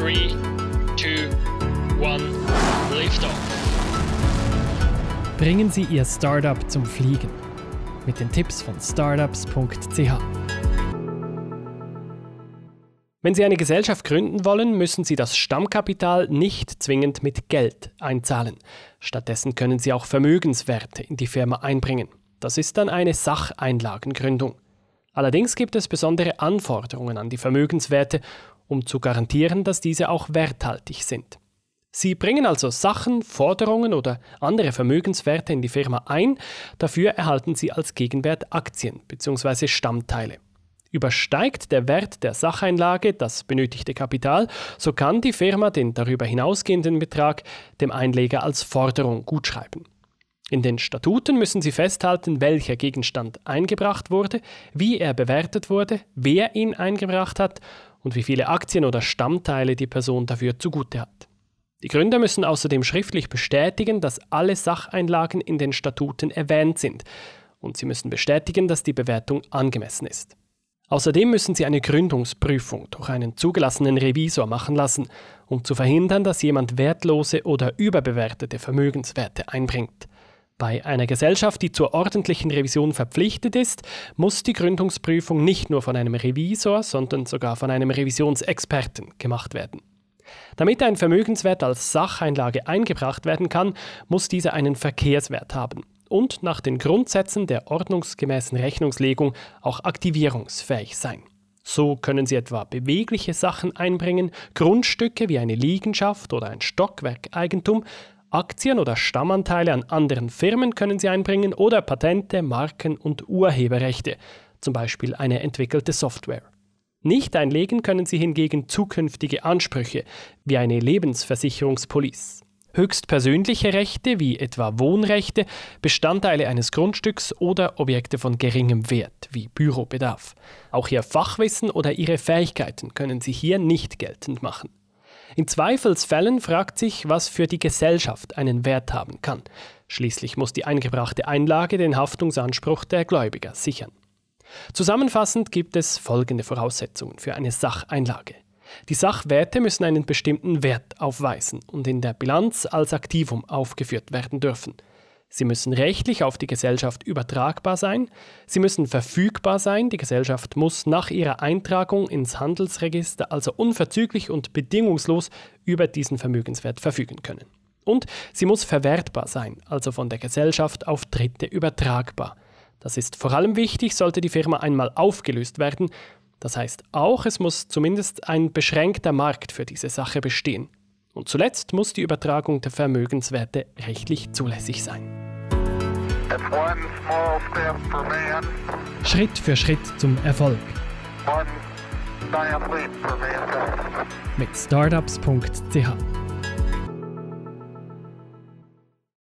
3, 2, 1, Liftoff. Bringen Sie Ihr Startup zum Fliegen. Mit den Tipps von startups.ch. Wenn Sie eine Gesellschaft gründen wollen, müssen Sie das Stammkapital nicht zwingend mit Geld einzahlen. Stattdessen können Sie auch Vermögenswerte in die Firma einbringen. Das ist dann eine Sacheinlagengründung. Allerdings gibt es besondere Anforderungen an die Vermögenswerte, um zu garantieren, dass diese auch werthaltig sind. Sie bringen also Sachen, Forderungen oder andere Vermögenswerte in die Firma ein, dafür erhalten Sie als Gegenwert Aktien bzw. Stammteile. Übersteigt der Wert der Sacheinlage das benötigte Kapital, so kann die Firma den darüber hinausgehenden Betrag dem Einleger als Forderung gutschreiben. In den Statuten müssen Sie festhalten, welcher Gegenstand eingebracht wurde, wie er bewertet wurde, wer ihn eingebracht hat und wie viele Aktien oder Stammteile die Person dafür zugute hat. Die Gründer müssen außerdem schriftlich bestätigen, dass alle Sacheinlagen in den Statuten erwähnt sind, und sie müssen bestätigen, dass die Bewertung angemessen ist. Außerdem müssen sie eine Gründungsprüfung durch einen zugelassenen Revisor machen lassen, um zu verhindern, dass jemand wertlose oder überbewertete Vermögenswerte einbringt. Bei einer Gesellschaft, die zur ordentlichen Revision verpflichtet ist, muss die Gründungsprüfung nicht nur von einem Revisor, sondern sogar von einem Revisionsexperten gemacht werden. Damit ein Vermögenswert als Sacheinlage eingebracht werden kann, muss dieser einen Verkehrswert haben und nach den Grundsätzen der ordnungsgemäßen Rechnungslegung auch aktivierungsfähig sein. So können Sie etwa bewegliche Sachen einbringen, Grundstücke wie eine Liegenschaft oder ein Stockwerkeigentum, Aktien oder Stammanteile an anderen Firmen können Sie einbringen oder Patente, Marken und Urheberrechte, zum Beispiel eine entwickelte Software. Nicht einlegen können Sie hingegen zukünftige Ansprüche, wie eine Lebensversicherungspolice. Höchstpersönliche Rechte wie etwa Wohnrechte, Bestandteile eines Grundstücks oder Objekte von geringem Wert wie Bürobedarf. Auch Ihr Fachwissen oder Ihre Fähigkeiten können Sie hier nicht geltend machen. In Zweifelsfällen fragt sich, was für die Gesellschaft einen Wert haben kann. Schließlich muss die eingebrachte Einlage den Haftungsanspruch der Gläubiger sichern. Zusammenfassend gibt es folgende Voraussetzungen für eine Sacheinlage. Die Sachwerte müssen einen bestimmten Wert aufweisen und in der Bilanz als Aktivum aufgeführt werden dürfen. Sie müssen rechtlich auf die Gesellschaft übertragbar sein, sie müssen verfügbar sein, die Gesellschaft muss nach ihrer Eintragung ins Handelsregister also unverzüglich und bedingungslos über diesen Vermögenswert verfügen können. Und sie muss verwertbar sein, also von der Gesellschaft auf Dritte übertragbar. Das ist vor allem wichtig, sollte die Firma einmal aufgelöst werden. Das heißt auch, es muss zumindest ein beschränkter Markt für diese Sache bestehen. Und zuletzt muss die Übertragung der Vermögenswerte rechtlich zulässig sein. Schritt für Schritt zum Erfolg. Mit startups.ch